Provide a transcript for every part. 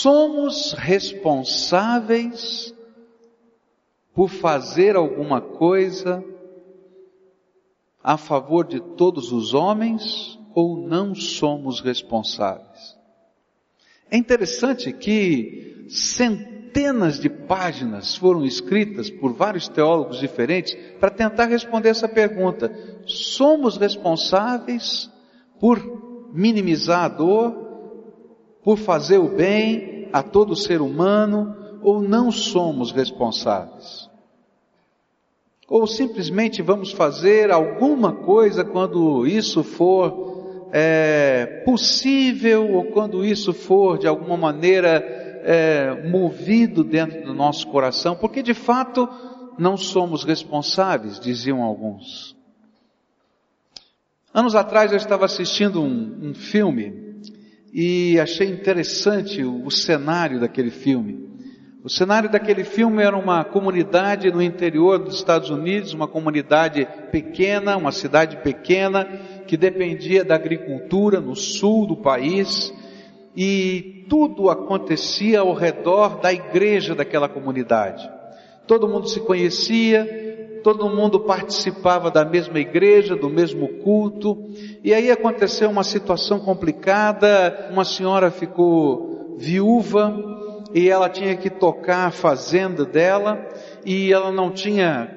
somos responsáveis por fazer alguma coisa a favor de todos os homens ou não somos responsáveis? É interessante que centenas de páginas foram escritas por vários teólogos diferentes para tentar responder essa pergunta. Somos responsáveis por minimizar a dor, por fazer o bem a todo ser humano, ou não somos responsáveis? Ou simplesmente vamos fazer alguma coisa quando isso for é, possível, ou quando isso for de alguma maneira é, movido dentro do nosso coração, porque de fato não somos responsáveis, diziam alguns. Anos atrás eu estava assistindo um, um filme e achei interessante o, o cenário daquele filme. O cenário daquele filme era uma comunidade no interior dos Estados Unidos, uma comunidade pequena, uma cidade pequena, que dependia da agricultura no sul do país, e tudo acontecia ao redor da igreja daquela comunidade. Todo mundo se conhecia, todo mundo participava da mesma igreja, do mesmo culto, e aí aconteceu uma situação complicada, uma senhora ficou viúva, e ela tinha que tocar a fazenda dela, e ela não tinha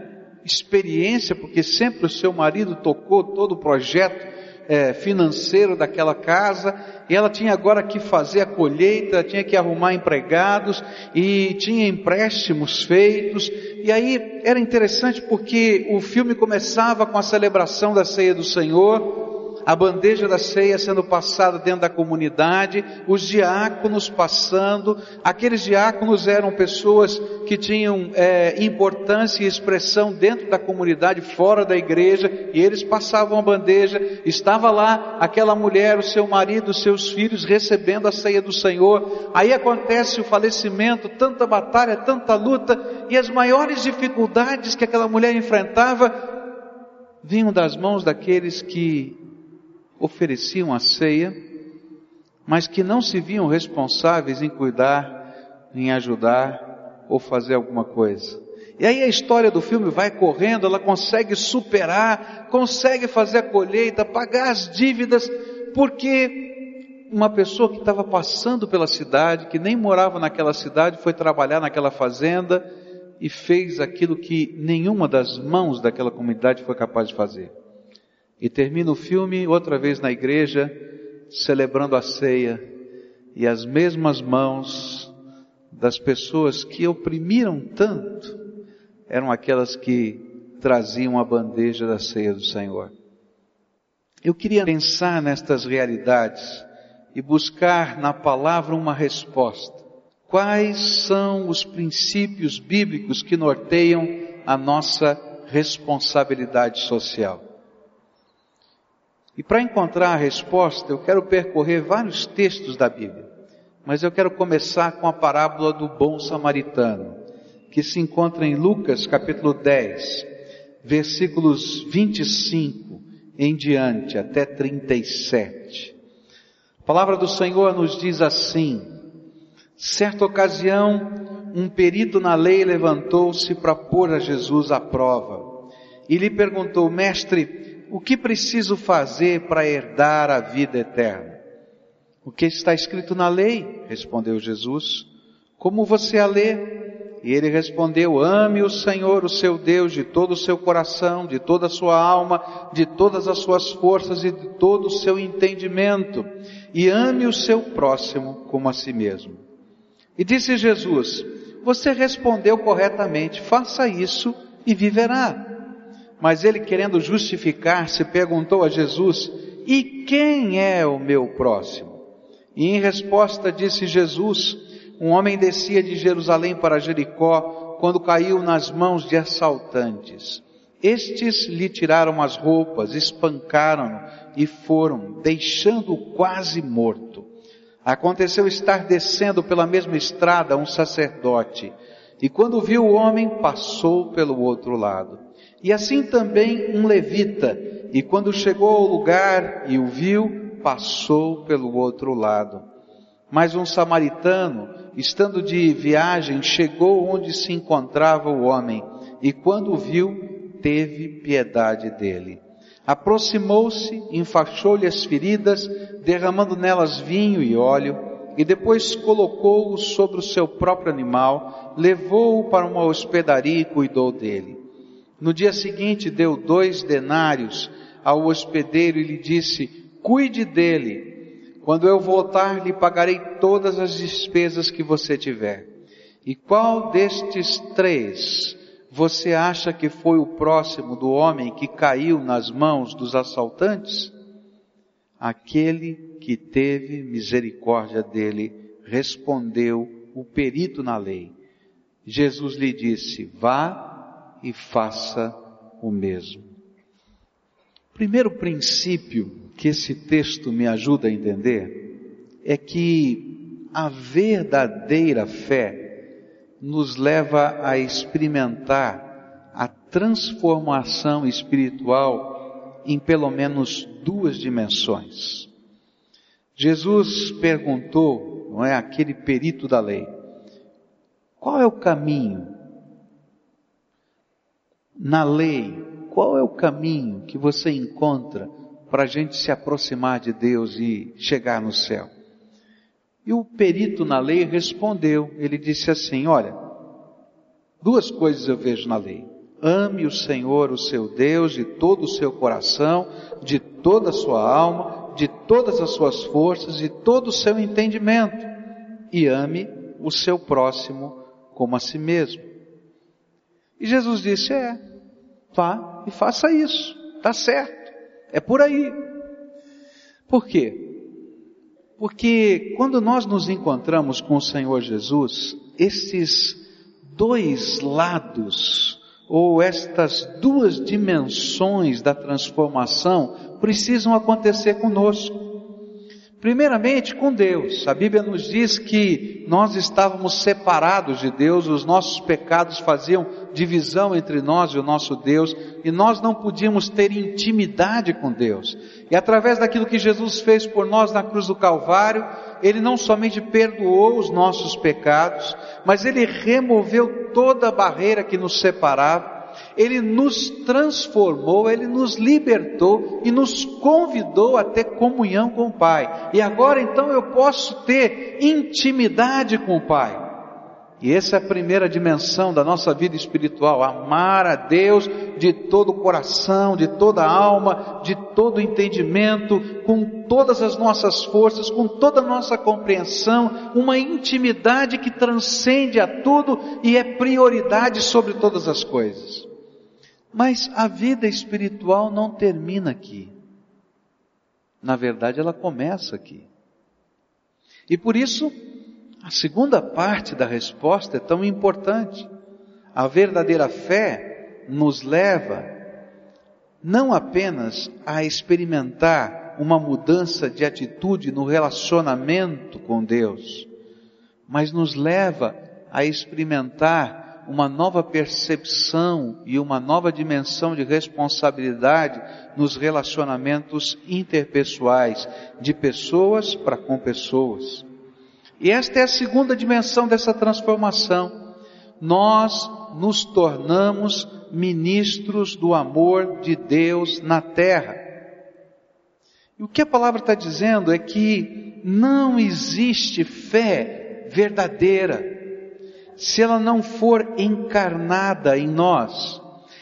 experiência, porque sempre o seu marido tocou todo o projeto é, financeiro daquela casa, e ela tinha agora que fazer a colheita, tinha que arrumar empregados, e tinha empréstimos feitos, e aí era interessante porque o filme começava com a celebração da ceia do Senhor, a bandeja da ceia sendo passada dentro da comunidade, os diáconos passando, aqueles diáconos eram pessoas que tinham é, importância e expressão dentro da comunidade, fora da igreja, e eles passavam a bandeja, estava lá aquela mulher, o seu marido, os seus filhos recebendo a ceia do Senhor, aí acontece o falecimento, tanta batalha, tanta luta, e as maiores dificuldades que aquela mulher enfrentava, vinham das mãos daqueles que ofereciam a ceia, mas que não se viam responsáveis em cuidar, em ajudar ou fazer alguma coisa. E aí a história do filme vai correndo, ela consegue superar, consegue fazer a colheita, pagar as dívidas, porque uma pessoa que estava passando pela cidade, que nem morava naquela cidade, foi trabalhar naquela fazenda e fez aquilo que nenhuma das mãos daquela comunidade foi capaz de fazer. E termina o filme outra vez na igreja, celebrando a ceia, e as mesmas mãos das pessoas que oprimiram tanto eram aquelas que traziam a bandeja da ceia do Senhor. Eu queria pensar nestas realidades e buscar na palavra uma resposta. Quais são os princípios bíblicos que norteiam a nossa responsabilidade social? E para encontrar a resposta, eu quero percorrer vários textos da Bíblia. Mas eu quero começar com a parábola do bom samaritano, que se encontra em Lucas capítulo 10, versículos 25 em diante até 37. A palavra do Senhor nos diz assim: Certa ocasião, um perito na lei levantou-se para pôr a Jesus à prova e lhe perguntou: Mestre, o que preciso fazer para herdar a vida eterna? O que está escrito na lei? Respondeu Jesus. Como você a lê? E ele respondeu: Ame o Senhor, o seu Deus, de todo o seu coração, de toda a sua alma, de todas as suas forças e de todo o seu entendimento. E ame o seu próximo como a si mesmo. E disse Jesus: Você respondeu corretamente, faça isso e viverá. Mas ele, querendo justificar-se, perguntou a Jesus: E quem é o meu próximo? E em resposta disse Jesus: Um homem descia de Jerusalém para Jericó quando caiu nas mãos de assaltantes. Estes lhe tiraram as roupas, espancaram-no e foram, deixando-o quase morto. Aconteceu estar descendo pela mesma estrada um sacerdote, e quando viu o homem, passou pelo outro lado. E assim também um levita, e quando chegou ao lugar e o viu, passou pelo outro lado. Mas um samaritano, estando de viagem, chegou onde se encontrava o homem e quando o viu, teve piedade dele. Aproximou-se, enfaixou-lhe as feridas, derramando nelas vinho e óleo, e depois colocou-o sobre o seu próprio animal, levou-o para uma hospedaria e cuidou dele. No dia seguinte deu dois denários ao hospedeiro e lhe disse, cuide dele, quando eu voltar lhe pagarei todas as despesas que você tiver. E qual destes três você acha que foi o próximo do homem que caiu nas mãos dos assaltantes? Aquele que teve misericórdia dele, respondeu o perito na lei. Jesus lhe disse, vá e faça o mesmo. Primeiro princípio que esse texto me ajuda a entender é que a verdadeira fé nos leva a experimentar a transformação espiritual em pelo menos duas dimensões. Jesus perguntou, não é, aquele perito da lei, qual é o caminho na lei? Qual é o caminho que você encontra para a gente se aproximar de Deus e chegar no céu? E o perito na lei respondeu, ele disse assim, olha, duas coisas eu vejo na lei. Ame o Senhor, o seu Deus, de todo o seu coração, de toda a sua alma, de todas as suas forças e todo o seu entendimento. E ame o seu próximo como a si mesmo. E Jesus disse, é, vá e faça isso. Tá certo. É por aí. Por quê? Porque quando nós nos encontramos com o Senhor Jesus, esses dois lados, ou estas duas dimensões da transformação, precisam acontecer conosco. Primeiramente com Deus. A Bíblia nos diz que nós estávamos separados de Deus, os nossos pecados faziam divisão entre nós e o nosso Deus, e nós não podíamos ter intimidade com Deus. E através daquilo que Jesus fez por nós na cruz do Calvário, Ele não somente perdoou os nossos pecados, mas Ele removeu toda a barreira que nos separava, ele nos transformou, Ele nos libertou e nos convidou a ter comunhão com o Pai. E agora então eu posso ter intimidade com o Pai. E essa é a primeira dimensão da nossa vida espiritual, amar a Deus de todo o coração, de toda a alma, de todo o entendimento, com todas as nossas forças, com toda a nossa compreensão, uma intimidade que transcende a tudo e é prioridade sobre todas as coisas. Mas a vida espiritual não termina aqui. Na verdade, ela começa aqui. E por isso, a segunda parte da resposta é tão importante. A verdadeira fé nos leva não apenas a experimentar uma mudança de atitude no relacionamento com Deus, mas nos leva a experimentar uma nova percepção e uma nova dimensão de responsabilidade nos relacionamentos interpessoais, de pessoas para com pessoas. E esta é a segunda dimensão dessa transformação. Nós nos tornamos ministros do amor de Deus na terra. E o que a palavra está dizendo é que não existe fé verdadeira se ela não for encarnada em nós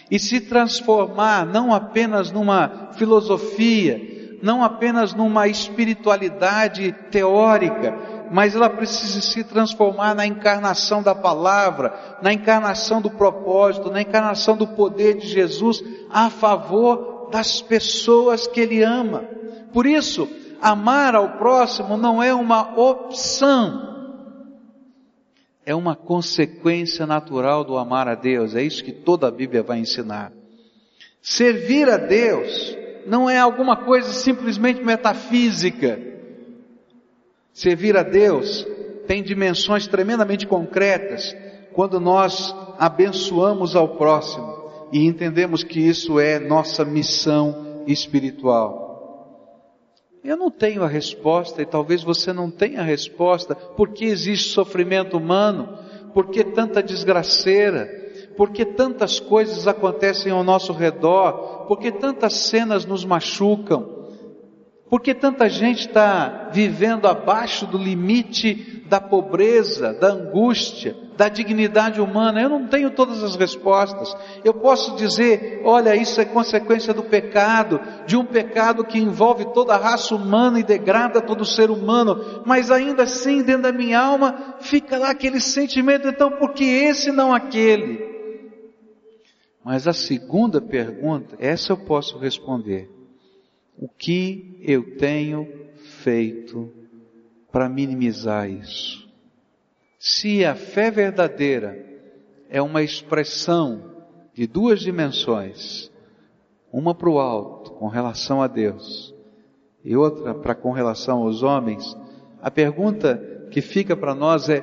e se transformar não apenas numa filosofia, não apenas numa espiritualidade teórica, mas ela precisa se transformar na encarnação da palavra, na encarnação do propósito, na encarnação do poder de Jesus a favor das pessoas que ele ama. Por isso, amar ao próximo não é uma opção, é uma consequência natural do amar a Deus, é isso que toda a Bíblia vai ensinar. Servir a Deus não é alguma coisa simplesmente metafísica. Servir a Deus tem dimensões tremendamente concretas quando nós abençoamos ao próximo e entendemos que isso é nossa missão espiritual. Eu não tenho a resposta e talvez você não tenha a resposta. Por que existe sofrimento humano? Por que tanta desgraceira? Por que tantas coisas acontecem ao nosso redor? Por que tantas cenas nos machucam? Por que tanta gente está vivendo abaixo do limite da pobreza, da angústia, da dignidade humana? Eu não tenho todas as respostas. Eu posso dizer, olha, isso é consequência do pecado, de um pecado que envolve toda a raça humana e degrada todo ser humano, mas ainda assim, dentro da minha alma, fica lá aquele sentimento, então, por que esse não aquele? Mas a segunda pergunta, essa eu posso responder o que eu tenho feito para minimizar isso? Se a fé verdadeira é uma expressão de duas dimensões, uma para o alto, com relação a Deus, e outra para com relação aos homens, a pergunta que fica para nós é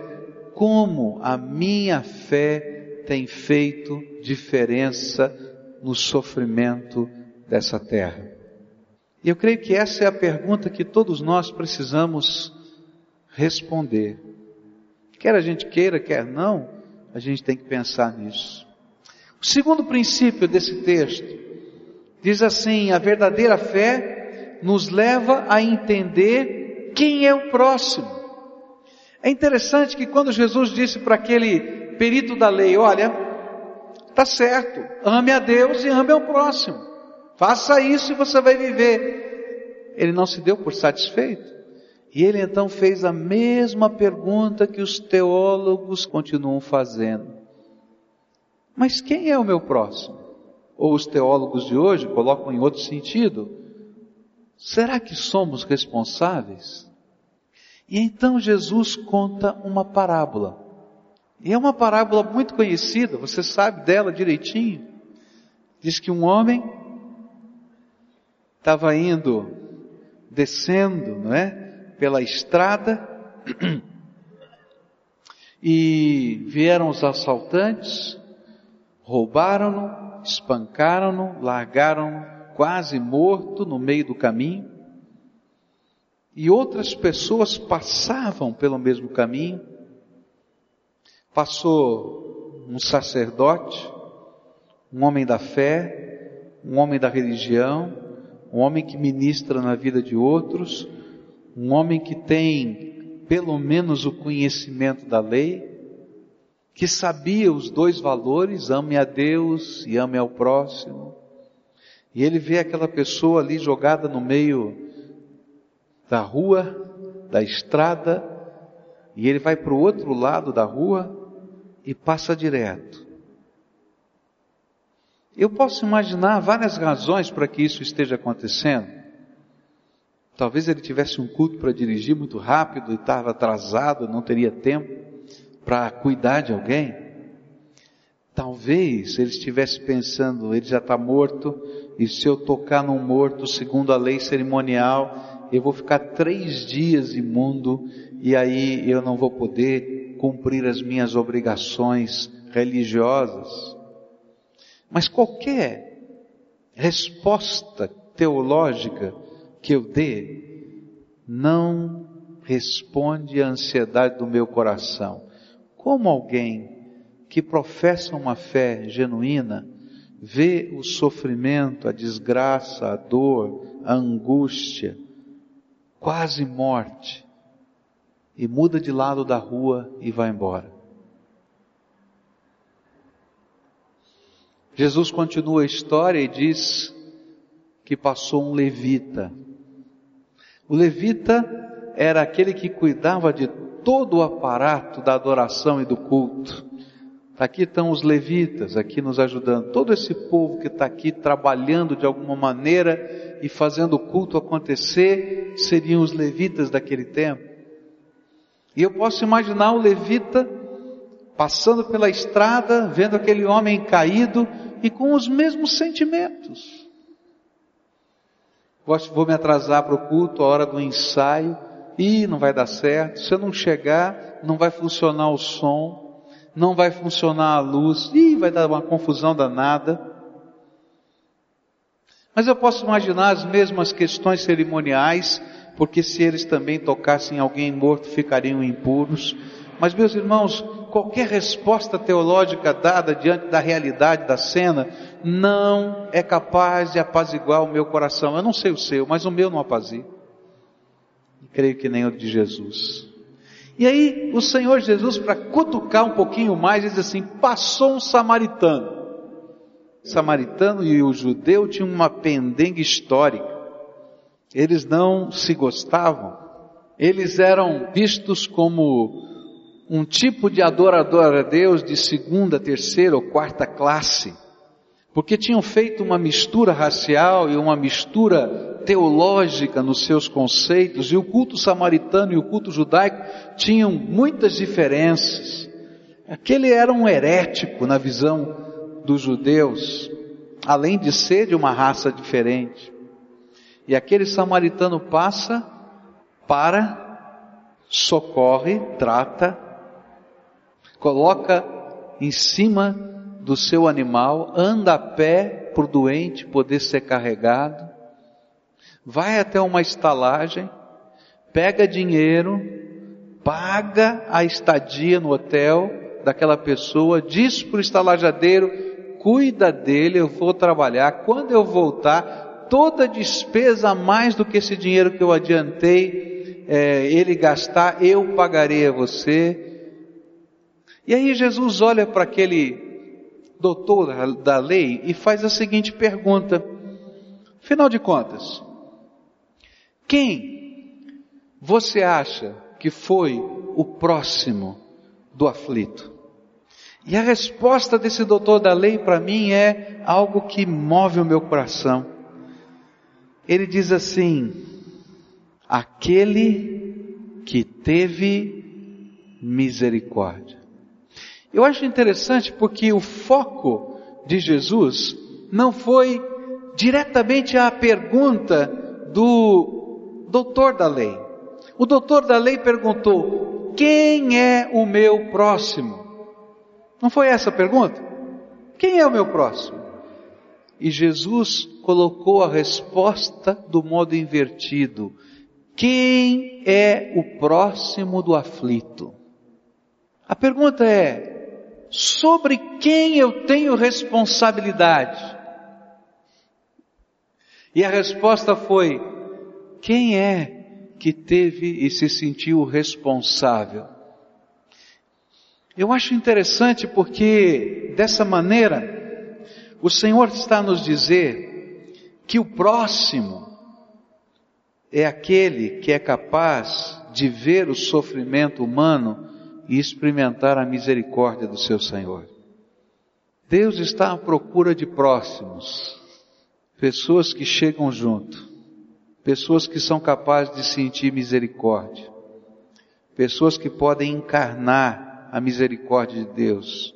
como a minha fé tem feito diferença no sofrimento dessa terra? Eu creio que essa é a pergunta que todos nós precisamos responder. Quer a gente queira, quer não, a gente tem que pensar nisso. O segundo princípio desse texto diz assim: a verdadeira fé nos leva a entender quem é o próximo. É interessante que quando Jesus disse para aquele perito da lei: Olha, tá certo, ame a Deus e ame ao próximo. Faça isso e você vai viver. Ele não se deu por satisfeito. E ele então fez a mesma pergunta que os teólogos continuam fazendo. Mas quem é o meu próximo? Ou os teólogos de hoje colocam em outro sentido. Será que somos responsáveis? E então Jesus conta uma parábola. E é uma parábola muito conhecida, você sabe dela direitinho. Diz que um homem estava indo, descendo, não é? Pela estrada, e vieram os assaltantes, roubaram-no, espancaram-no, largaram quase morto no meio do caminho, e outras pessoas passavam pelo mesmo caminho, passou um sacerdote, um homem da fé, um homem da religião, um homem que ministra na vida de outros, um homem que tem pelo menos o conhecimento da lei, que sabia os dois valores, ame a Deus e ame ao próximo. E ele vê aquela pessoa ali jogada no meio da rua, da estrada, e ele vai para o outro lado da rua e passa direto. Eu posso imaginar várias razões para que isso esteja acontecendo. Talvez ele tivesse um culto para dirigir muito rápido e estava atrasado, não teria tempo para cuidar de alguém. Talvez ele estivesse pensando, ele já está morto, e se eu tocar num morto, segundo a lei cerimonial, eu vou ficar três dias imundo, e aí eu não vou poder cumprir as minhas obrigações religiosas. Mas qualquer resposta teológica que eu dê não responde à ansiedade do meu coração. Como alguém que professa uma fé genuína vê o sofrimento, a desgraça, a dor, a angústia, quase morte, e muda de lado da rua e vai embora. Jesus continua a história e diz que passou um levita. O levita era aquele que cuidava de todo o aparato da adoração e do culto. Aqui estão os levitas, aqui nos ajudando. Todo esse povo que está aqui trabalhando de alguma maneira e fazendo o culto acontecer, seriam os levitas daquele tempo. E eu posso imaginar o levita passando pela estrada, vendo aquele homem caído, e com os mesmos sentimentos. Vou me atrasar para o culto, a hora do ensaio, e não vai dar certo. Se eu não chegar, não vai funcionar o som, não vai funcionar a luz, e vai dar uma confusão danada. Mas eu posso imaginar as mesmas questões cerimoniais, porque se eles também tocassem alguém morto, ficariam impuros. Mas, meus irmãos, qualquer resposta teológica dada diante da realidade da cena não é capaz de apaziguar o meu coração. Eu não sei o seu, mas o meu não apazigua. Creio que nem o de Jesus. E aí, o Senhor Jesus, para cutucar um pouquinho mais, diz assim: passou um samaritano samaritano e o judeu tinham uma pendenga histórica. Eles não se gostavam. Eles eram vistos como um tipo de adorador a Deus de segunda, terceira ou quarta classe, porque tinham feito uma mistura racial e uma mistura teológica nos seus conceitos, e o culto samaritano e o culto judaico tinham muitas diferenças. Aquele era um herético na visão dos judeus, além de ser de uma raça diferente. E aquele samaritano passa, para, socorre, trata, coloca em cima do seu animal, anda a pé o doente poder ser carregado, vai até uma estalagem, pega dinheiro, paga a estadia no hotel daquela pessoa, diz para o estalajadeiro, cuida dele, eu vou trabalhar. Quando eu voltar, toda despesa a mais do que esse dinheiro que eu adiantei, é, ele gastar, eu pagarei a você. E aí Jesus olha para aquele doutor da lei e faz a seguinte pergunta: afinal de contas, quem você acha que foi o próximo do aflito? E a resposta desse doutor da lei para mim é algo que move o meu coração. Ele diz assim: aquele que teve misericórdia. Eu acho interessante porque o foco de Jesus não foi diretamente à pergunta do doutor da lei. O doutor da lei perguntou: quem é o meu próximo? Não foi essa a pergunta? Quem é o meu próximo? E Jesus colocou a resposta do modo invertido. Quem é o próximo do aflito? A pergunta é: sobre quem eu tenho responsabilidade? E a resposta foi: quem é que teve e se sentiu responsável? Eu acho interessante porque dessa maneira o Senhor está nos dizer que o próximo é aquele que é capaz de ver o sofrimento humano e experimentar a misericórdia do seu Senhor. Deus está à procura de próximos, pessoas que chegam junto, pessoas que são capazes de sentir misericórdia, pessoas que podem encarnar a misericórdia de Deus.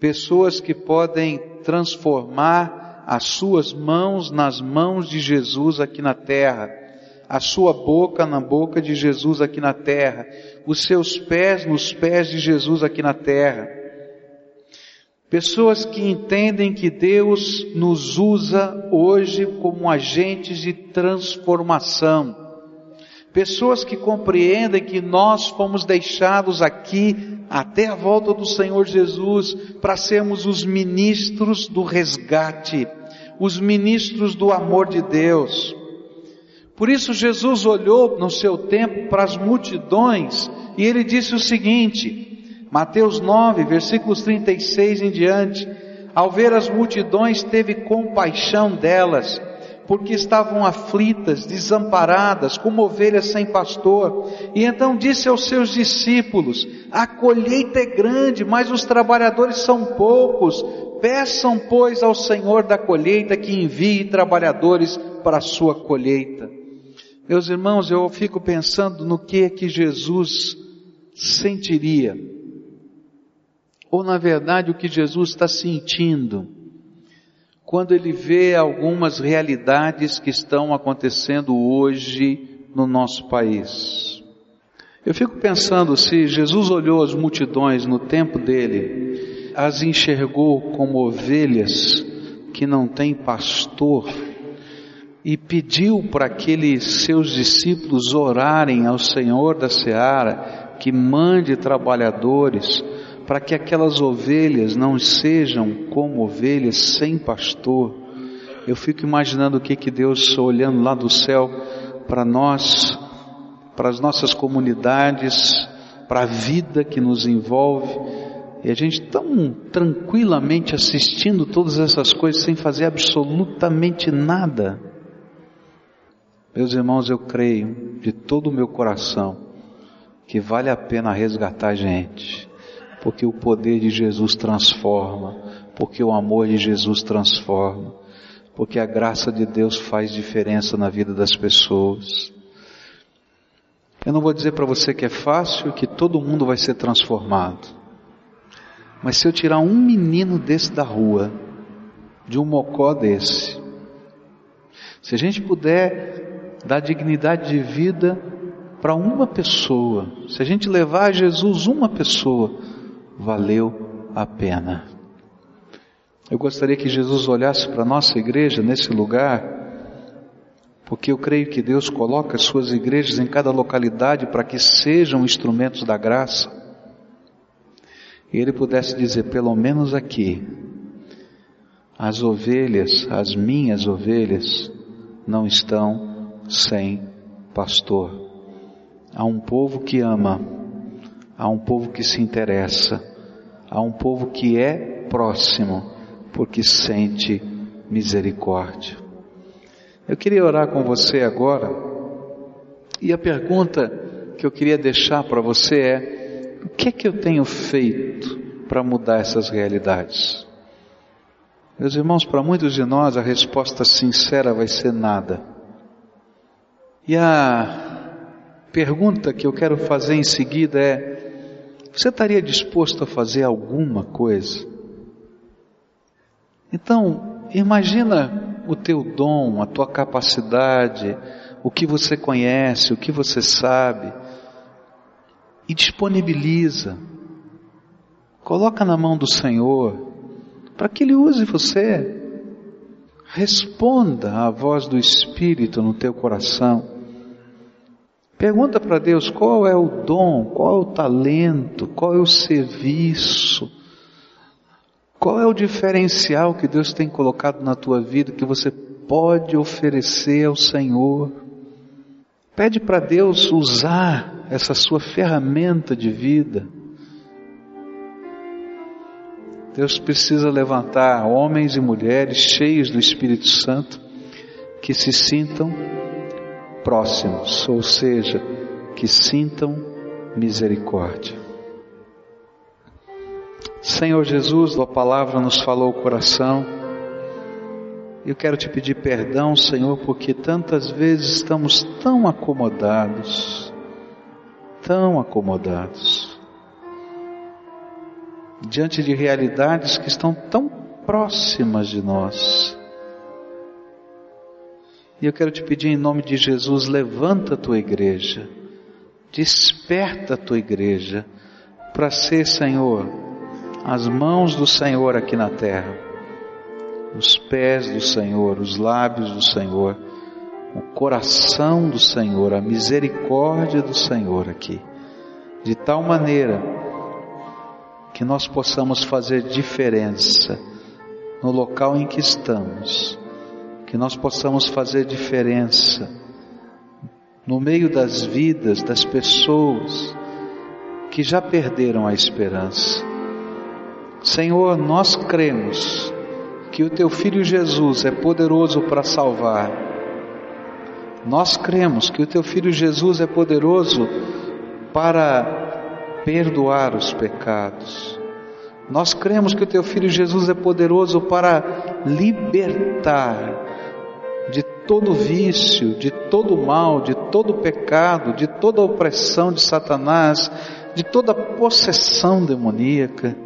Pessoas que podem transformar as suas mãos nas mãos de Jesus aqui na terra, a sua boca na boca de Jesus aqui na terra, os seus pés nos pés de Jesus aqui na terra. Pessoas que entendem que Deus nos usa hoje como agentes de transformação Pessoas que compreendem que nós fomos deixados aqui até a volta do Senhor Jesus para sermos os ministros do resgate, os ministros do amor de Deus. Por isso Jesus olhou no seu tempo para as multidões e ele disse o seguinte, Mateus 9, versículos 36 em diante, ao ver as multidões teve compaixão delas porque estavam aflitas, desamparadas, como ovelhas sem pastor. E então disse aos seus discípulos: A colheita é grande, mas os trabalhadores são poucos. Peçam, pois, ao Senhor da colheita que envie trabalhadores para a sua colheita. Meus irmãos, eu fico pensando no que é que Jesus sentiria. Ou na verdade o que Jesus está sentindo quando ele vê algumas realidades que estão acontecendo hoje no nosso país. Eu fico pensando se Jesus olhou as multidões no tempo dele, as enxergou como ovelhas que não têm pastor, e pediu para aqueles seus discípulos orarem ao Senhor da seara que mande trabalhadores para que aquelas ovelhas não sejam como ovelhas sem pastor. Eu fico imaginando o que que Deus olhando lá do céu para nós, para as nossas comunidades, para a vida que nos envolve, e a gente tão tranquilamente assistindo todas essas coisas sem fazer absolutamente nada. Meus irmãos, eu creio de todo o meu coração que vale a pena resgatar gente, porque o poder de Jesus transforma, porque o amor de Jesus transforma, porque a graça de Deus faz diferença na vida das pessoas. Eu não vou dizer para você que é fácil, que todo mundo vai ser transformado. Mas se eu tirar um menino desse da rua, de um mocó desse, se a gente puder dar dignidade de vida para uma pessoa, se a gente levar a Jesus uma pessoa, valeu a pena. Eu gostaria que Jesus olhasse para a nossa igreja nesse lugar porque eu creio que Deus coloca as suas igrejas em cada localidade para que sejam instrumentos da graça. E Ele pudesse dizer, pelo menos aqui, as ovelhas, as minhas ovelhas, não estão sem pastor. Há um povo que ama, há um povo que se interessa, há um povo que é próximo, porque sente misericórdia. Eu queria orar com você agora, e a pergunta que eu queria deixar para você é: o que é que eu tenho feito para mudar essas realidades? Meus irmãos, para muitos de nós a resposta sincera vai ser nada. E a pergunta que eu quero fazer em seguida é: você estaria disposto a fazer alguma coisa? Então, imagina o teu dom, a tua capacidade, o que você conhece, o que você sabe, e disponibiliza. Coloca na mão do Senhor, para que Ele use você. Responda à voz do Espírito no teu coração. Pergunta para Deus qual é o dom, qual é o talento, qual é o serviço qual é o diferencial que Deus tem colocado na tua vida que você pode oferecer ao Senhor? Pede para Deus usar essa sua ferramenta de vida. Deus precisa levantar homens e mulheres cheios do Espírito Santo que se sintam próximos, ou seja, que sintam misericórdia. Senhor Jesus, tua palavra nos falou o coração. Eu quero te pedir perdão, Senhor, porque tantas vezes estamos tão acomodados, tão acomodados, diante de realidades que estão tão próximas de nós. E eu quero te pedir em nome de Jesus, levanta a tua igreja, desperta a tua igreja para ser, Senhor, as mãos do Senhor aqui na terra, os pés do Senhor, os lábios do Senhor, o coração do Senhor, a misericórdia do Senhor aqui, de tal maneira que nós possamos fazer diferença no local em que estamos, que nós possamos fazer diferença no meio das vidas das pessoas que já perderam a esperança Senhor, nós cremos que o teu filho Jesus é poderoso para salvar. Nós cremos que o teu filho Jesus é poderoso para perdoar os pecados. Nós cremos que o teu filho Jesus é poderoso para libertar todo vício, de todo mal, de todo pecado, de toda opressão de Satanás, de toda possessão demoníaca.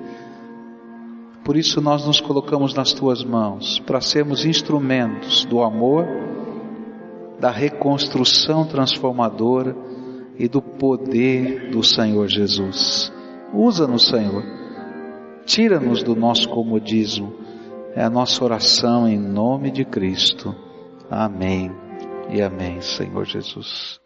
Por isso nós nos colocamos nas tuas mãos para sermos instrumentos do amor, da reconstrução transformadora e do poder do Senhor Jesus. Usa-nos, Senhor. Tira-nos do nosso comodismo. É a nossa oração em nome de Cristo. Amém e amém, Senhor Jesus.